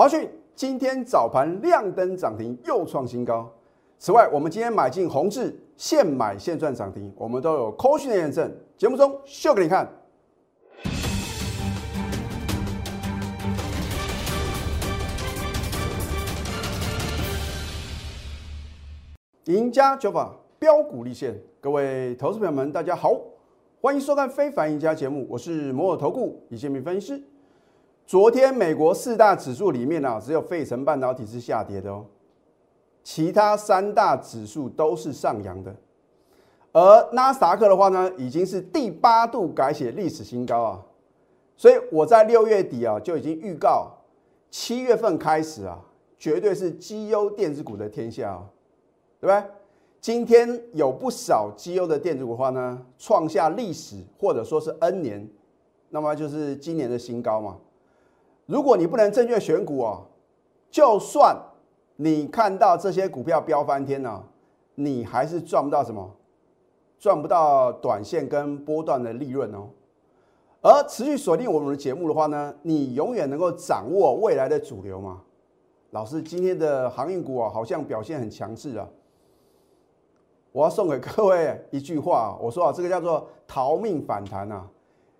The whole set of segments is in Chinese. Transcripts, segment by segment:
华讯今天早盘亮灯涨停，又创新高。此外，我们今天买进宏志，现买现赚涨停，我们都有扣讯的验证。节目中秀给你看。赢家九法标股立现，各位投资朋友们，大家好，欢迎收看《非凡赢家》节目，我是摩尔投顾李建明分析师。昨天美国四大指数里面啊，只有费城半导体是下跌的哦，其他三大指数都是上扬的。而纳斯达克的话呢，已经是第八度改写历史新高啊，所以我在六月底啊就已经预告，七月份开始啊，绝对是绩优电子股的天下啊。对不对？今天有不少绩优的电子股的话呢，创下历史或者说是 N 年，那么就是今年的新高嘛。如果你不能正确选股哦，就算你看到这些股票飙翻天呢，你还是赚不到什么，赚不到短线跟波段的利润哦。而持续锁定我们的节目的话呢，你永远能够掌握未来的主流嘛。老师，今天的航运股啊，好像表现很强势啊。我要送给各位一句话，我说啊，这个叫做逃命反弹啊，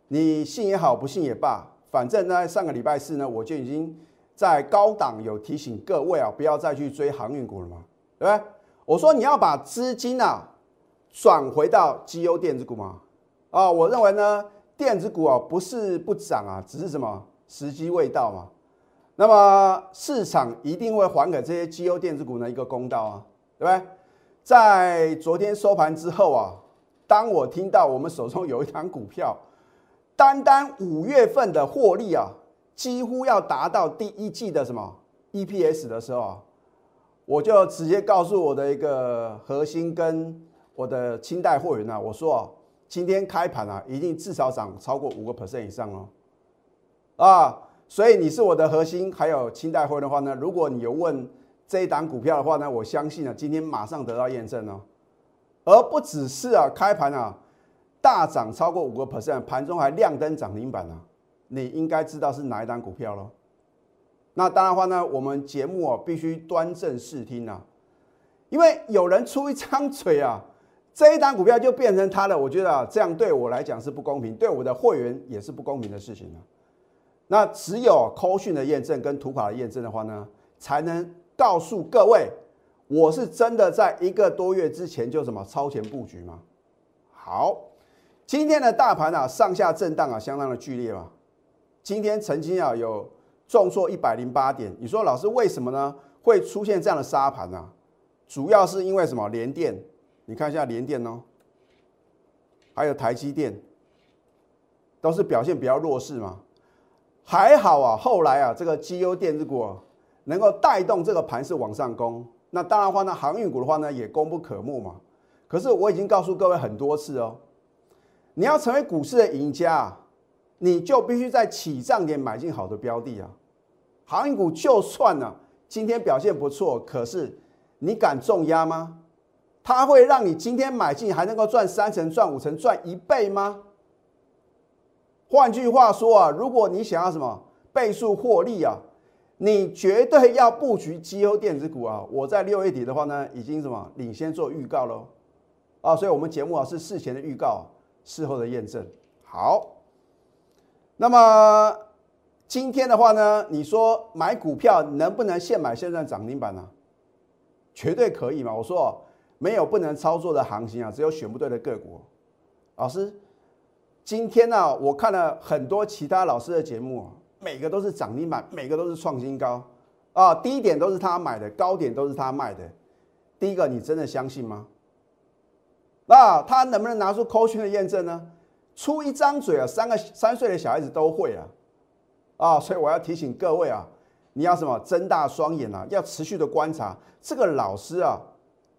你信也好，不信也罢，反正呢，上个礼拜四呢，我就已经在高档有提醒各位啊，不要再去追航运股了嘛，对不对？我说你要把资金啊转回到绩优电子股嘛，啊，我认为呢，电子股啊不是不涨啊，只是什么时机未到嘛，那么市场一定会还给这些绩优电子股呢一个公道啊，对不对？在昨天收盘之后啊，当我听到我们手中有一张股票，单单五月份的获利啊，几乎要达到第一季的什么 EPS 的时候啊，我就直接告诉我的一个核心跟我的清代货源啊，我说啊，今天开盘啊，一定至少涨超过五个 percent 以上哦，啊，所以你是我的核心，还有清代货的话呢，如果你有问。这一档股票的话呢，我相信啊，今天马上得到验证哦，而不只是啊开盘啊大涨超过五个 percent，盘中还亮灯涨停板啊，你应该知道是哪一档股票喽？那当然话呢，我们节目啊必须端正视听啊，因为有人出一张嘴啊，这一档股票就变成他的，我觉得啊这样对我来讲是不公平，对我的会员也是不公平的事情啊。那只有扣讯的验证跟图卡的验证的话呢，才能。告诉各位，我是真的在一个多月之前就什么超前布局吗？好，今天的大盘啊上下震荡啊相当的剧烈嘛。今天曾经啊有重挫一百零八点，你说老师为什么呢？会出现这样的沙盘呢？主要是因为什么？联电，你看一下联电哦，还有台积电，都是表现比较弱势嘛。还好啊，后来啊这个绩优电子股。能够带动这个盘势往上攻，那当然话呢，航运股的话呢也功不可没嘛。可是我已经告诉各位很多次哦，你要成为股市的赢家，你就必须在起涨点买进好的标的啊。航运股就算呢今天表现不错，可是你敢重压吗？它会让你今天买进还能够赚三成、赚五成、赚一倍吗？换句话说啊，如果你想要什么倍数获利啊？你绝对要布局绩优电子股啊！我在六月底的话呢，已经什么领先做预告喽啊！所以，我们节目啊是事前的预告，事后的验证。好，那么今天的话呢，你说买股票能不能现买现赚涨停板呢？绝对可以嘛！我说没有不能操作的行情啊，只有选不对的个股。老师，今天呢，我看了很多其他老师的节目。每个都是涨停板，每个都是创新高，啊，低点都是他买的，高点都是他卖的。第一个，你真的相信吗？那他能不能拿出科学的验证呢？出一张嘴啊，三个三岁的小孩子都会啊，啊，所以我要提醒各位啊，你要什么？睁大双眼啊，要持续的观察这个老师啊，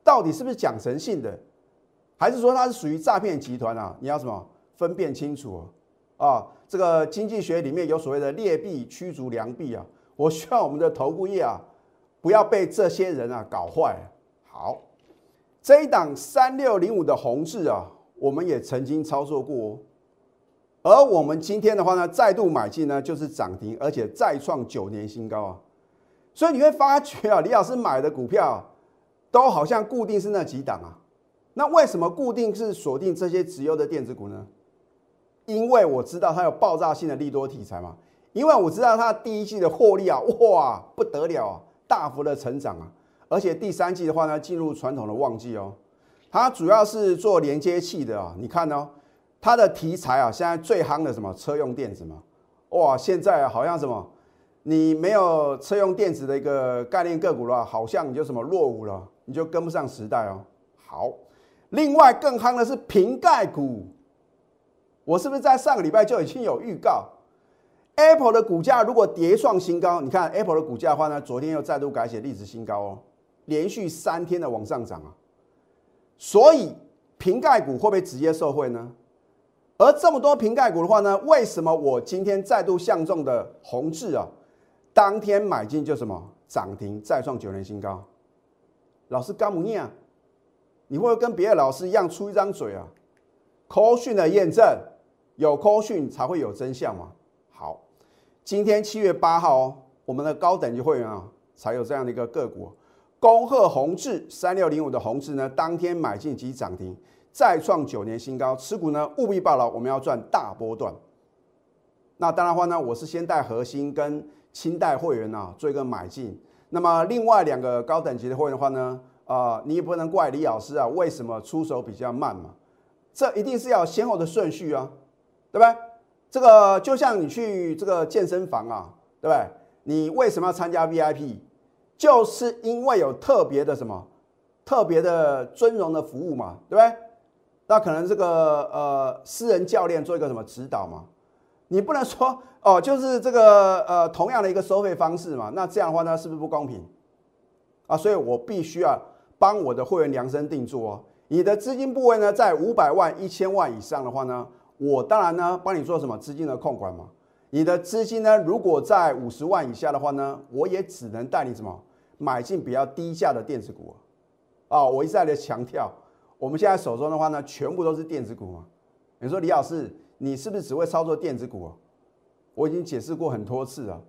到底是不是讲诚信的，还是说他是属于诈骗集团啊？你要什么？分辨清楚啊。这个经济学里面有所谓的劣币驱逐良币啊，我希望我们的投顾业啊，不要被这些人啊搞坏。好，这一档三六零五的红字啊，我们也曾经操作过哦，而我们今天的话呢，再度买进呢，就是涨停，而且再创九年新高啊。所以你会发觉啊，李老师买的股票都好像固定是那几档啊。那为什么固定是锁定这些直优的电子股呢？因为我知道它有爆炸性的利多题材嘛。因为我知道它第一季的获利啊，哇，不得了啊，大幅的成长啊。而且第三季的话呢，进入传统的旺季哦。它主要是做连接器的啊。你看哦，它的题材啊，现在最夯的什么车用电子嘛。哇，现在好像什么，你没有车用电子的一个概念个股的话，好像你就什么落伍了，你就跟不上时代哦。好。另外更夯的是瓶盖股，我是不是在上个礼拜就已经有预告？Apple 的股价如果跌创新高，你看 Apple 的股价的话呢，昨天又再度改写历史新高哦，连续三天的往上涨啊。所以瓶盖股会不会直接受惠呢？而这么多瓶盖股的话呢，为什么我今天再度相中的宏志啊，当天买进就什么涨停再创九年新高？老师干不念啊？你会不会跟别的老师一样出一张嘴啊？科讯的验证有科讯才会有真相嘛？好，今天七月八号哦，我们的高等级会员啊才有这样的一个个股，恭贺宏志三六零五的宏志呢，当天买进即涨停，再创九年新高，持股呢务必报牢，我们要赚大波段。那当然话呢，我是先带核心跟清代会员啊做一个买进，那么另外两个高等级的会员的话呢？啊，你也不能怪李老师啊，为什么出手比较慢嘛？这一定是要先后的顺序啊，对不对？这个就像你去这个健身房啊，对不对？你为什么要参加 VIP？就是因为有特别的什么特别的尊荣的服务嘛，对不对？那可能这个呃私人教练做一个什么指导嘛？你不能说 哦，就是这个呃同样的一个收费方式嘛？那这样的话呢，是不是不公平啊？所以我必须要。帮我的会员量身定做哦。你的资金部位呢，在五百万、一千万以上的话呢，我当然呢帮你做什么资金的控管嘛。你的资金呢，如果在五十万以下的话呢，我也只能带你什么买进比较低价的电子股啊。啊我一再的强调，我们现在手中的话呢，全部都是电子股嘛。你说李老师，你是不是只会操作电子股啊？我已经解释过很多次了，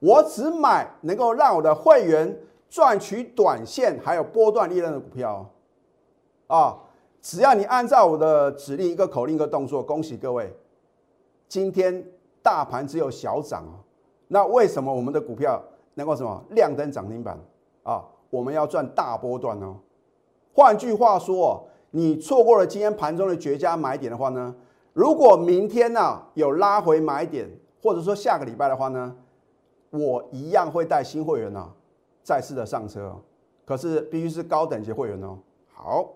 我只买能够让我的会员。赚取短线还有波段利润的股票，啊，只要你按照我的指令一个口令一个动作，恭喜各位，今天大盘只有小涨啊，那为什么我们的股票能够什么亮灯涨停板啊？我们要赚大波段哦。换句话说，你错过了今天盘中的绝佳买点的话呢，如果明天呢有拉回买点，或者说下个礼拜的话呢，我一样会带新会员呢。再次的上车，可是必须是高等级会员哦。好，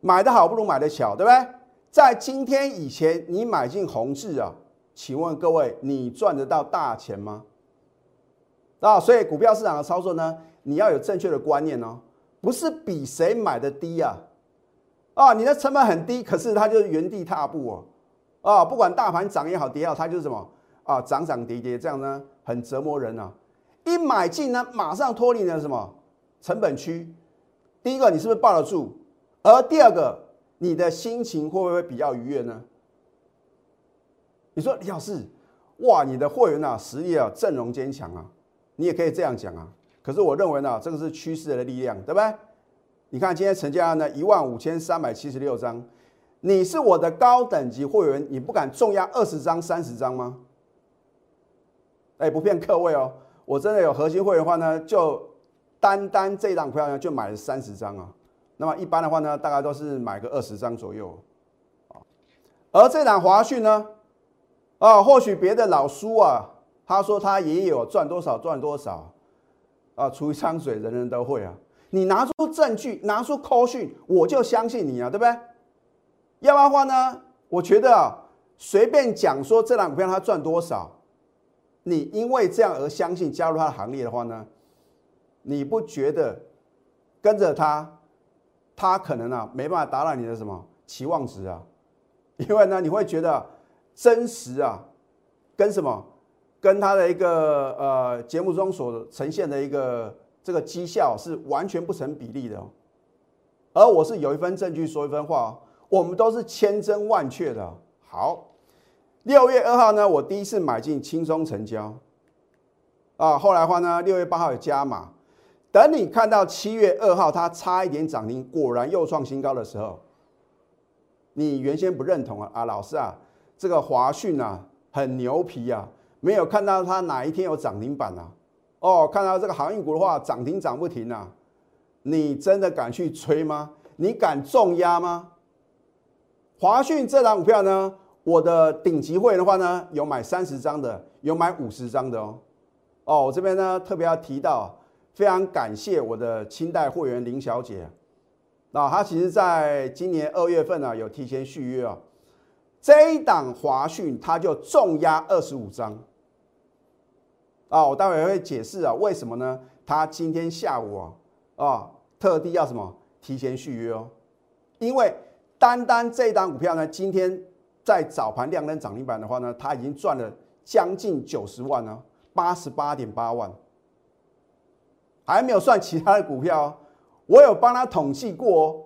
买的好不如买的巧，对不对？在今天以前，你买进宏志啊，请问各位，你赚得到大钱吗？啊，所以股票市场的操作呢，你要有正确的观念哦，不是比谁买的低啊，啊，你的成本很低，可是它就是原地踏步哦，啊，不管大盘涨也好跌也好，它就是什么啊，涨涨跌跌这样呢，很折磨人啊。一买进呢，马上脱离了什么成本区？第一个，你是不是抱得住？而第二个，你的心情会不会比较愉悦呢？你说李老师，哇，你的会员啊，实力啊，阵容坚强啊，你也可以这样讲啊。可是我认为呢，这个是趋势的力量，对不对？你看今天成交量呢，一万五千三百七十六张，你是我的高等级会员，你不敢重压二十张、三十张吗？哎，不骗各位哦。我真的有核心会员的话呢，就单单这档股票呢就买了三十张啊。那么一般的话呢，大概都是买个二十张左右。而这档华讯呢，啊，或许别的老叔啊，他说他也有赚多少赚多少啊，除一张嘴人人都会啊。你拿出证据，拿出扣讯，我就相信你啊，对不对？要不然的话呢，我觉得啊，随便讲说这两股票它赚多少。你因为这样而相信加入他的行列的话呢，你不觉得跟着他，他可能啊没办法达到你的什么期望值啊？因为呢你会觉得真实啊，跟什么跟他的一个呃节目中所呈现的一个这个绩效是完全不成比例的。而我是有一份证据说一份话，我们都是千真万确的。好。六月二号呢，我第一次买进轻松成交，啊，后来话呢，六月八号有加码，等你看到七月二号它差一点涨停，果然又创新高的时候，你原先不认同啊啊，老师啊，这个华讯啊很牛皮啊，没有看到它哪一天有涨停板啊？哦，看到这个航运股的话，涨停涨不停啊，你真的敢去吹吗？你敢重压吗？华讯这档股票呢，我的顶级会员的话呢，有买三十张的，有买五十张的哦。哦，我这边呢特别要提到，非常感谢我的清代会员林小姐，那她其实在今年二月份呢有提前续约啊，这一档华讯它就重压二十五张，啊，我待会会解释啊，为什么呢？他今天下午啊啊特地要什么提前续约哦，因为单单这一档股票呢，今天在早盘亮灯涨停板的话呢，它已经赚了将近九十万呢。八十八点八万，还没有算其他的股票哦，我有帮他统计过哦。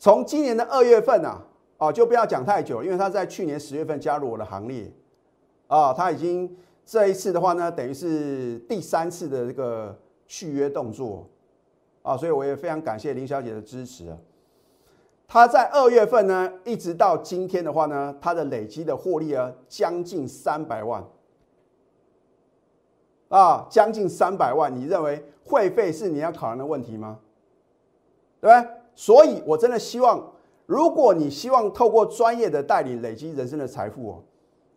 从今年的二月份啊，啊就不要讲太久，因为他在去年十月份加入我的行列，啊，他已经这一次的话呢，等于是第三次的这个续约动作，啊，所以我也非常感谢林小姐的支持啊。他在二月份呢，一直到今天的话呢，他的累积的获利啊，将近三百万。啊，将近三百万，你认为会费是你要考量的问题吗？对不对？所以，我真的希望，如果你希望透过专业的代理累积人生的财富哦，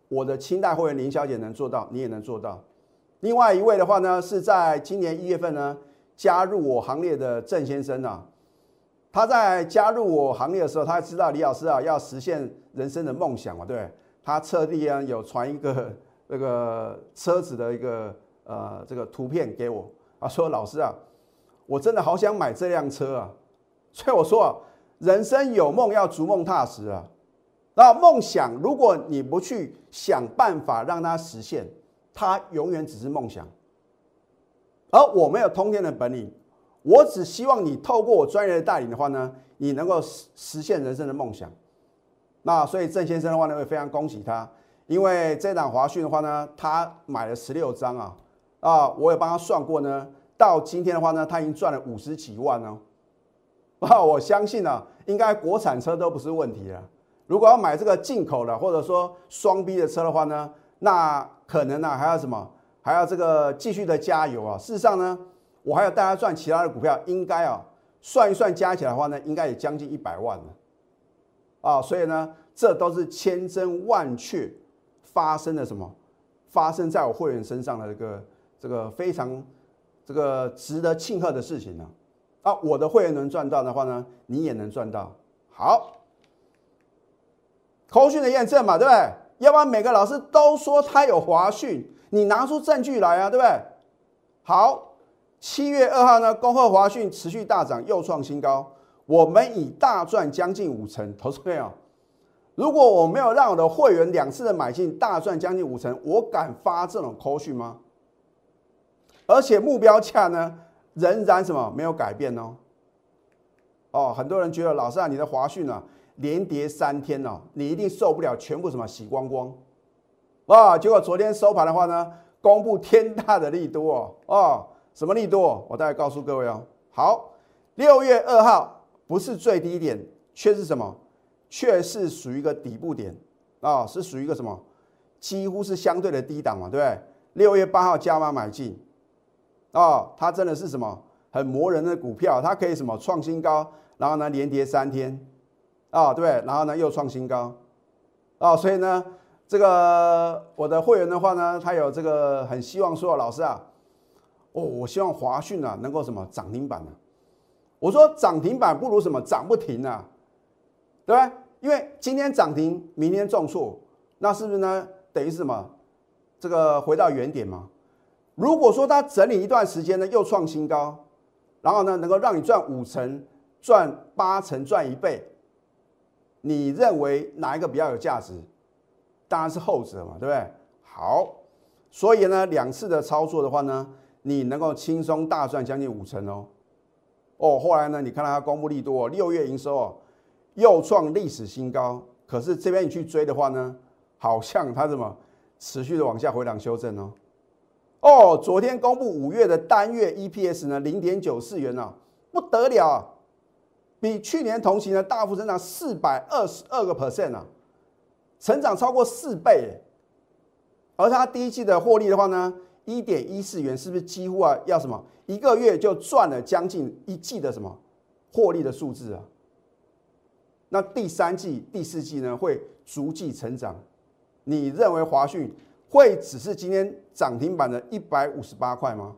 我的清代会员林小姐能做到，你也能做到。另外一位的话呢，是在今年一月份呢加入我行列的郑先生啊，他在加入我行列的时候，他知道李老师啊要实现人生的梦想嘛，对他特地啊有传一个 那个车子的一个。呃，这个图片给我啊，说老师啊，我真的好想买这辆车啊，所以我说啊，人生有梦要逐梦踏实啊。那梦想，如果你不去想办法让它实现，它永远只是梦想。而我没有通天的本领，我只希望你透过我专业的带领的话呢，你能够实实现人生的梦想。那所以郑先生的话呢，会非常恭喜他，因为这档华讯的话呢，他买了十六张啊。啊，我也帮他算过呢。到今天的话呢，他已经赚了五十几万哦。我相信呢，应该国产车都不是问题了。如果要买这个进口的，或者说双 B 的车的话呢，那可能呢还要什么？还要这个继续的加油啊。事实上呢，我还要带他赚其他的股票，应该啊算一算加起来的话呢，应该也将近一百万了。啊，所以呢，这都是千真万确发生的什么？发生在我会员身上的这个。这个非常这个值得庆贺的事情呢，啊我的会员能赚到的话呢，你也能赚到。好，口讯的验证嘛，对不对？要不然每个老师都说他有华讯，你拿出证据来啊，对不对？好，七月二号呢，恭贺华讯持续大涨，又创新高，我们已大赚将近五成。投资朋友，如果我没有让我的会员两次的买进大赚将近五成，我敢发这种口讯吗？而且目标价呢，仍然什么没有改变哦。哦，很多人觉得老师啊，你的华讯啊连跌三天哦，你一定受不了，全部什么洗光光啊。结果昨天收盘的话呢，公布天大的利多哦。哦，什么利多？我大概告诉各位哦。好，六月二号不是最低点，却是什么？却是属于一个底部点啊，是属于一个什么？几乎是相对的低档嘛，对不对？六月八号加码买进。哦，它真的是什么很磨人的股票，它可以什么创新高，然后呢连跌三天，啊对，然后呢又创新高，哦，所以呢这个我的会员的话呢，他有这个很希望说老师啊，哦，我希望华讯啊能够什么涨停板呢？我说涨停板不如什么涨不停啊，对吧？因为今天涨停，明天重挫，那是不是呢？等于是什么？这个回到原点嘛。如果说它整理一段时间呢，又创新高，然后呢，能够让你赚五成、赚八成、赚一倍，你认为哪一个比较有价值？当然是后者嘛，对不对？好，所以呢，两次的操作的话呢，你能够轻松大赚将近五成哦。哦，后来呢，你看到它公布利多，六月营收哦又创历史新高，可是这边你去追的话呢，好像它怎么持续的往下回档修正哦。哦，昨天公布五月的单月 EPS 呢，零点九四元啊，不得了啊，比去年同期呢大幅增长四百二十二个 percent 啊，成长超过四倍。而它第一季的获利的话呢，一点一四元，是不是几乎啊要什么一个月就赚了将近一季的什么获利的数字啊？那第三季、第四季呢会逐季成长？你认为华讯会只是今天涨停板的一百五十八块吗？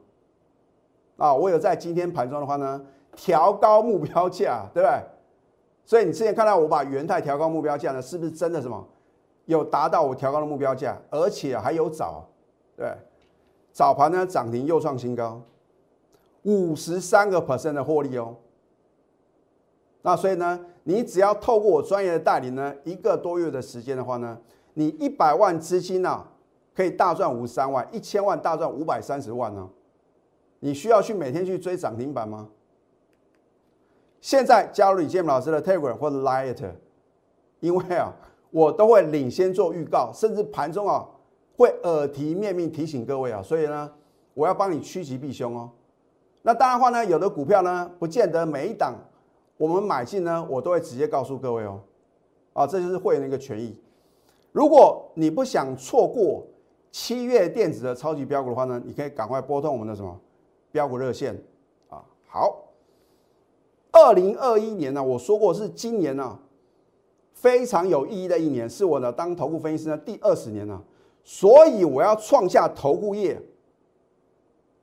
啊，我有在今天盘中的话呢调高目标价，对不对？所以你之前看到我把元泰调高目标价呢，是不是真的什么？有达到我调高的目标价，而且还有早，对，早盘呢涨停又创新高，五十三个 percent 的获利哦。那所以呢，你只要透过我专业的带领呢，一个多月的时间的话呢，你一百万资金呢可以大赚五十三万，一千万大赚五百三十万呢。你需要去每天去追涨停板吗？现在加入李建老师的 Telegram 或者 Lite，因为啊。我都会领先做预告，甚至盘中啊会耳提面命提醒各位啊，所以呢，我要帮你趋吉避凶哦。那当然话呢，有的股票呢，不见得每一档我们买进呢，我都会直接告诉各位哦。啊，这就是会员的一个权益。如果你不想错过七月电子的超级标股的话呢，你可以赶快拨通我们的什么标股热线啊。好，二零二一年呢，我说过是今年呢。非常有意义的一年，是我的当投顾分析师的第二十年了，所以我要创下投顾业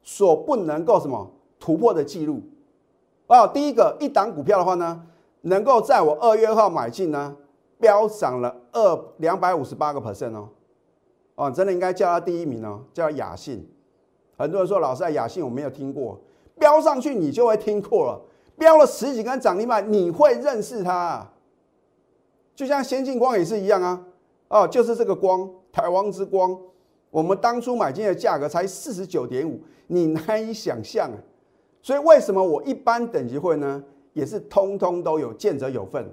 所不能够什么突破的记录啊！第一个，一档股票的话呢，能够在我二月二号买进呢，飙涨了二两百五十八个 percent 哦，哦，真的应该叫它第一名哦，叫雅信。很多人说老师，雅信我没有听过，标上去你就会听过了，标了十几根涨停板，你会认识它。啊就像先进光也是一样啊，哦，就是这个光，台湾之光，我们当初买进的价格才四十九点五，你难以想象啊。所以为什么我一般等级会呢，也是通通都有见者有份。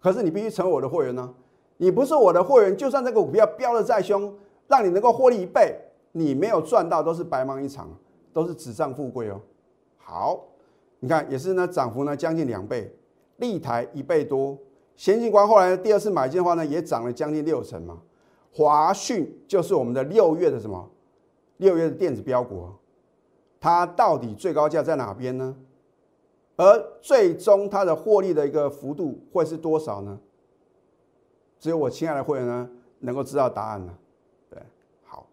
可是你必须成为我的会员呢，你不是我的会员，就算这个股票飙的再凶，让你能够获利一倍，你没有赚到都是白忙一场，都是纸上富贵哦。好，你看也是呢，涨幅呢将近两倍。立台一倍多，先进光后来第二次买进的话呢，也涨了将近六成嘛。华讯就是我们的六月的什么？六月的电子标股，它到底最高价在哪边呢？而最终它的获利的一个幅度会是多少呢？只有我亲爱的会员呢能够知道答案了。对，好，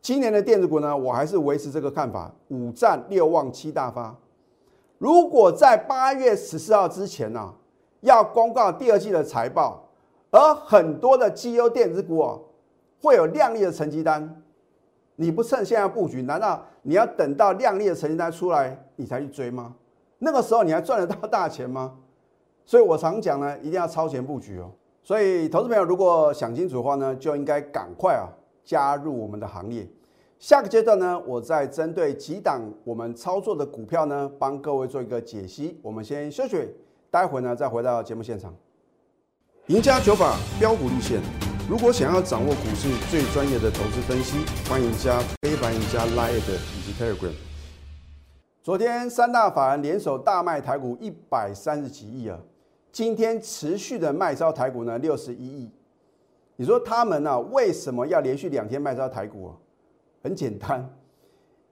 今年的电子股呢，我还是维持这个看法，五战六旺七大发。如果在八月十四号之前呢，要公告第二季的财报，而很多的绩优电子股哦，会有亮丽的成绩单，你不趁现在布局，难道你要等到亮丽的成绩单出来你才去追吗？那个时候你还赚得到大钱吗？所以我常讲呢，一定要超前布局哦。所以投资朋友如果想清楚的话呢，就应该赶快啊加入我们的行列。下个阶段呢，我再针对几档我们操作的股票呢，帮各位做一个解析。我们先休息，待会呢再回到节目现场。赢家九法标股立线，如果想要掌握股市最专业的投资分析，欢迎加非凡、赢家 Line 以及 Telegram。昨天三大法人联手大卖台股一百三十几亿啊，今天持续的卖超台股呢六十一亿。你说他们呢为什么要连续两天卖超台股啊？很简单，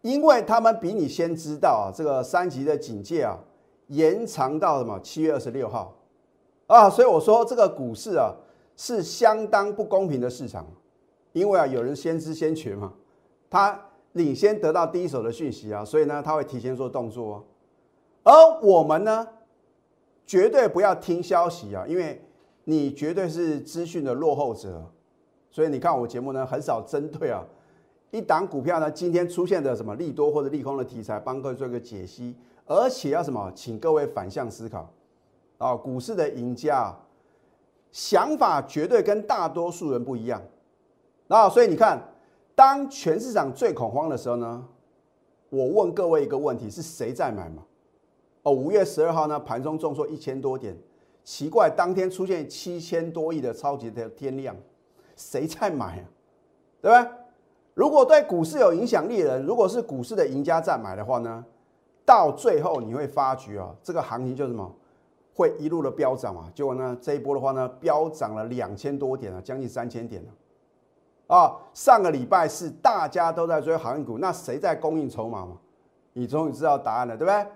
因为他们比你先知道啊，这个三级的警戒啊延长到什么？七月二十六号。啊，所以我说这个股市啊是相当不公平的市场，因为啊有人先知先觉嘛，他领先得到第一手的讯息啊，所以呢他会提前做动作，而我们呢绝对不要听消息啊，因为你绝对是资讯的落后者，所以你看我节目呢很少针对啊。一档股票呢，今天出现的什么利多或者利空的题材，帮各位做一个解析，而且要什么，请各位反向思考啊，股市的赢家啊想法绝对跟大多数人不一样。那所以你看，当全市场最恐慌的时候呢，我问各位一个问题：是谁在买嘛？哦，五月十二号呢，盘中重挫一千多点，奇怪，当天出现七千多亿的超级的天量，谁在买啊？对吧？如果对股市有影响力的人，如果是股市的赢家在买的话呢，到最后你会发觉啊，这个行情就什么，会一路的飙涨嘛。结果呢，这一波的话呢，飙涨了两千多点啊，将近三千点了。啊，上个礼拜是大家都在追航运股，那谁在供应筹码嘛？你终于知道答案了，对不对？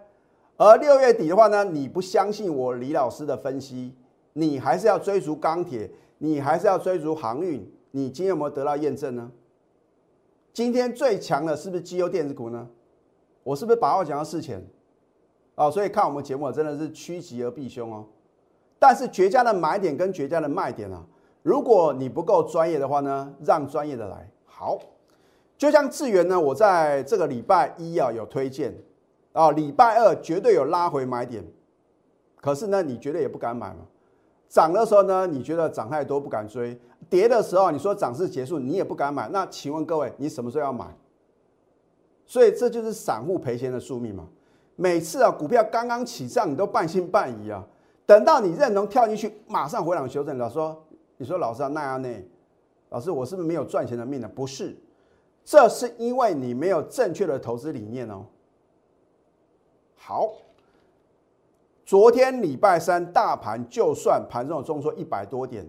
而六月底的话呢，你不相信我李老师的分析，你还是要追逐钢铁，你还是要追逐航运，你今天有没有得到验证呢？今天最强的是不是绩优电子股呢？我是不是把话讲到事前？哦，所以看我们节目真的是趋吉而避凶哦。但是绝佳的买点跟绝佳的卖点啊。如果你不够专业的话呢，让专业的来。好，就像智源呢，我在这个礼拜一啊有推荐啊，礼拜二绝对有拉回买点。可是呢，你绝对也不敢买嘛。涨的时候呢，你觉得涨太多不敢追；跌的时候，你说涨势结束，你也不敢买。那请问各位，你什么时候要买？所以这就是散户赔钱的宿命嘛。每次啊，股票刚刚起涨，你都半信半疑啊，等到你认同跳进去，马上回档修正了，说。你说老师啊，那样呢？老师，我是不是没有赚钱的命呢？不是，这是因为你没有正确的投资理念哦。好，昨天礼拜三大盘就算盘中有中说一百多点，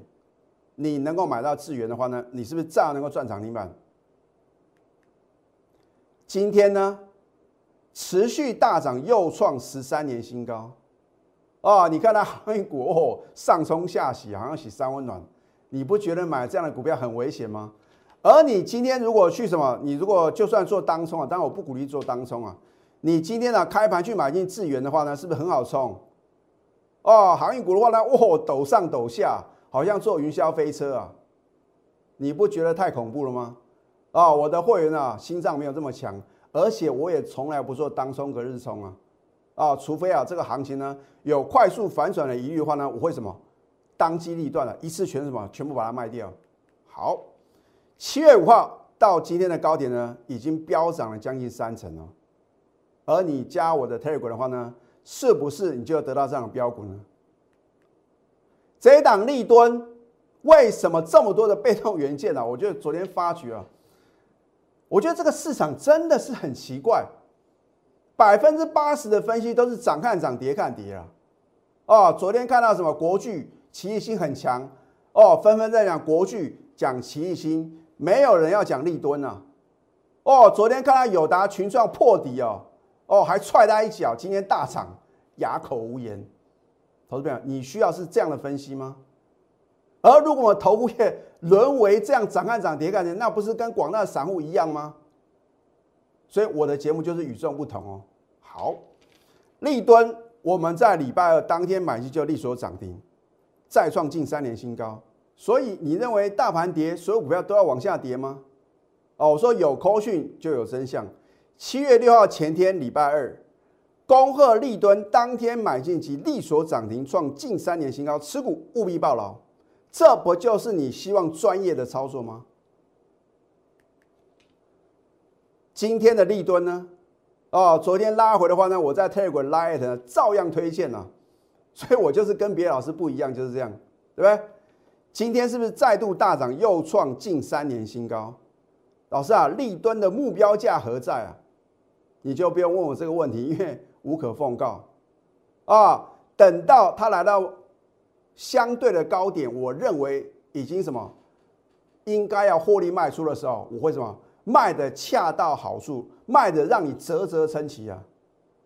你能够买到资源的话呢，你是不是照样能够赚涨停板？今天呢，持续大涨，又创十三年新高。哦，你看它 航运股哦，上冲下洗，好像洗三温暖。你不觉得买这样的股票很危险吗？而你今天如果去什么，你如果就算做当冲啊，当然我不鼓励做当冲啊。你今天呢开盘去买进智源的话呢，是不是很好冲？哦，航运股的话呢，哇，抖上抖下，好像坐云霄飞车啊！你不觉得太恐怖了吗？啊，我的会员啊，心脏没有这么强，而且我也从来不做当冲和日冲啊。啊，除非啊这个行情呢有快速反转的疑虑的话呢，我会什么？当机立断了，一次全什么，全部把它卖掉。好，七月五号到今天的高点呢，已经飙涨了将近三成了。而你加我的 Telegram 的话呢，是不是你就要得到这样的标股呢？这一档立吨为什么这么多的被动元件呢？我觉得昨天发觉啊，我觉得这个市场真的是很奇怪，百分之八十的分析都是涨看涨，跌看跌啊。哦，昨天看到什么国巨？奇异心很强哦，纷纷在讲国巨，讲奇异心，没有人要讲立敦呐。哦，昨天看到友达群创破底哦，哦还踹他一脚，今天大涨，哑口无言。投资朋友，你需要是这样的分析吗？而如果我头部业沦为这样涨看涨跌看跌，那不是跟广大散户一样吗？所以我的节目就是与众不同哦。好，立敦我们在礼拜二当天买进就立所涨停。再创近三年新高，所以你认为大盘跌，所有股票都要往下跌吗？哦，我说有扣讯就有真相。七月六号前天礼拜二，恭贺立敦当天买进及利所涨停，创近三年新高，持股务必报牢。这不就是你希望专业的操作吗？今天的立敦呢？哦，昨天拉回的话呢，我在 Telegram Lite 照样推荐了。所以我就是跟别的老师不一样，就是这样，对不对？今天是不是再度大涨，又创近三年新高？老师啊，立敦的目标价何在啊？你就不用问我这个问题，因为无可奉告啊。等到它来到相对的高点，我认为已经什么应该要获利卖出的时候，我会什么卖的恰到好处，卖的让你啧啧称奇啊。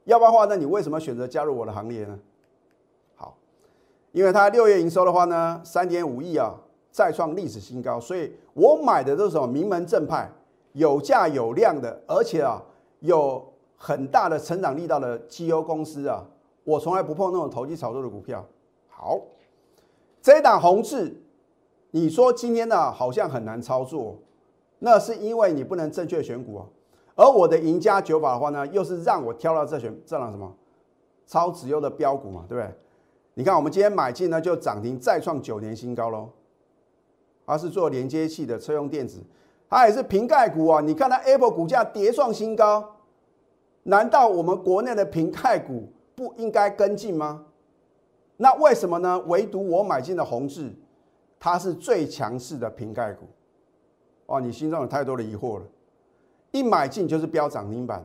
要不然的话，那你为什么选择加入我的行列呢？好因为它六月营收的话呢，三点五亿啊，再创历史新高，所以我买的都是什么名门正派、有价有量的，而且啊有很大的成长力道的绩优公司啊，我从来不碰那种投机炒作的股票。好，这一档红字，你说今天呢好像很难操作，那是因为你不能正确选股啊。而我的赢家九法的话呢，又是让我挑到这选这档什么超值优的标股嘛，对不对？你看，我们今天买进呢，就涨停再创九年新高喽。它是做连接器的车用电子，它也是瓶盖股啊。你看它 Apple 股价跌创新高，难道我们国内的平盖股不应该跟进吗？那为什么呢？唯独我买进的宏志，它是最强势的平盖股。哦，你心中有太多的疑惑了。一买进就是飙涨停板，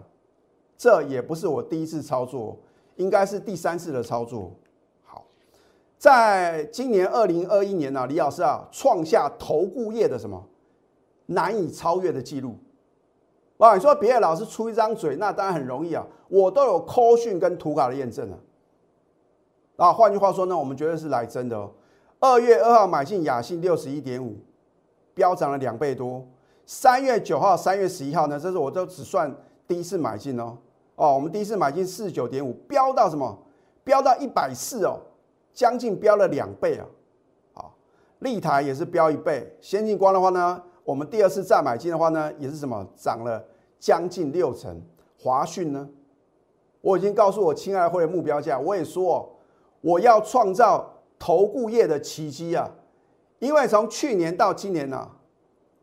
这也不是我第一次操作，应该是第三次的操作。好，在今年二零二一年呢，李老师啊创下投顾业的什么难以超越的记录。哇，你说别的老师出一张嘴，那当然很容易啊，我都有扣讯跟图卡的验证啊。啊，换句话说呢，我们绝对是来真的哦。二月二号买进雅信六十一点五，飙涨了两倍多。三月九号、三月十一号呢？这是我都只算第一次买进哦。哦，我们第一次买进四十九点五，飙到什么？飙到一百四哦，将近飙了两倍啊！好，立台也是飙一倍。先进光的话呢，我们第二次再买进的话呢，也是什么？涨了将近六成。华讯呢？我已经告诉我亲爱的会员目标价，我也说我要创造投顾业的奇迹啊！因为从去年到今年呢。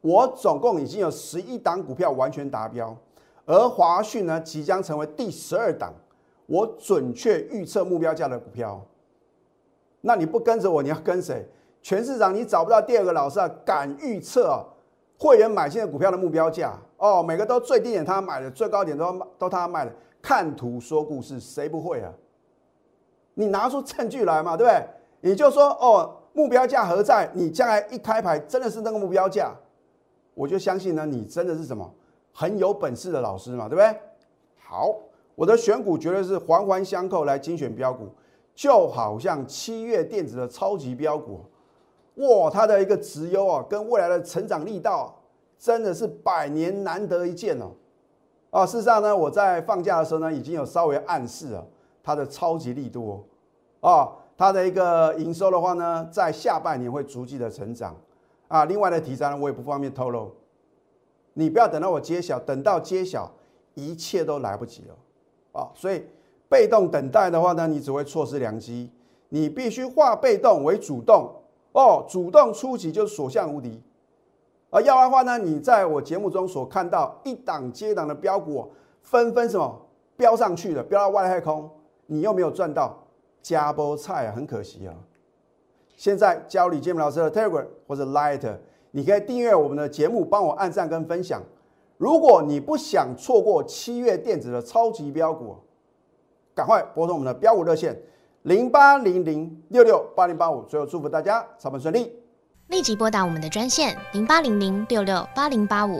我总共已经有十一档股票完全达标，而华讯呢即将成为第十二档，我准确预测目标价的股票。那你不跟着我，你要跟谁？全市场你找不到第二个老师啊，敢预测啊会员买进的股票的目标价哦，每个都最低点他买的，最高点都都他卖的。看图说故事，谁不会啊？你拿出证据来嘛，对不对？你就说哦，目标价何在？你将来一开牌真的是那个目标价。我就相信呢，你真的是什么很有本事的老师嘛，对不对？好，我的选股绝对是环环相扣来精选标股，就好像七月电子的超级标股，哇，它的一个直优啊，跟未来的成长力道真的是百年难得一见哦。啊，事实上呢，我在放假的时候呢，已经有稍微暗示了它的超级力度哦，啊，它的一个营收的话呢，在下半年会逐季的成长。啊，另外的题材呢，我也不方便透露。你不要等到我揭晓，等到揭晓，一切都来不及了啊！所以被动等待的话呢，你只会错失良机。你必须化被动为主动哦，主动出击就是所向无敌。而要的话呢，你在我节目中所看到一档接档的标股，纷纷什么飙上去了，飙到外太空，你又没有赚到，加波菜啊，很可惜啊。现在教李建明老师的 Telegram 或者 Light，你可以订阅我们的节目，帮我按赞跟分享。如果你不想错过七月电子的超级标股，赶快拨通我们的标股热线零八零零六六八零八五。最后祝福大家操盘顺利，立即拨打我们的专线零八零零六六八零八五。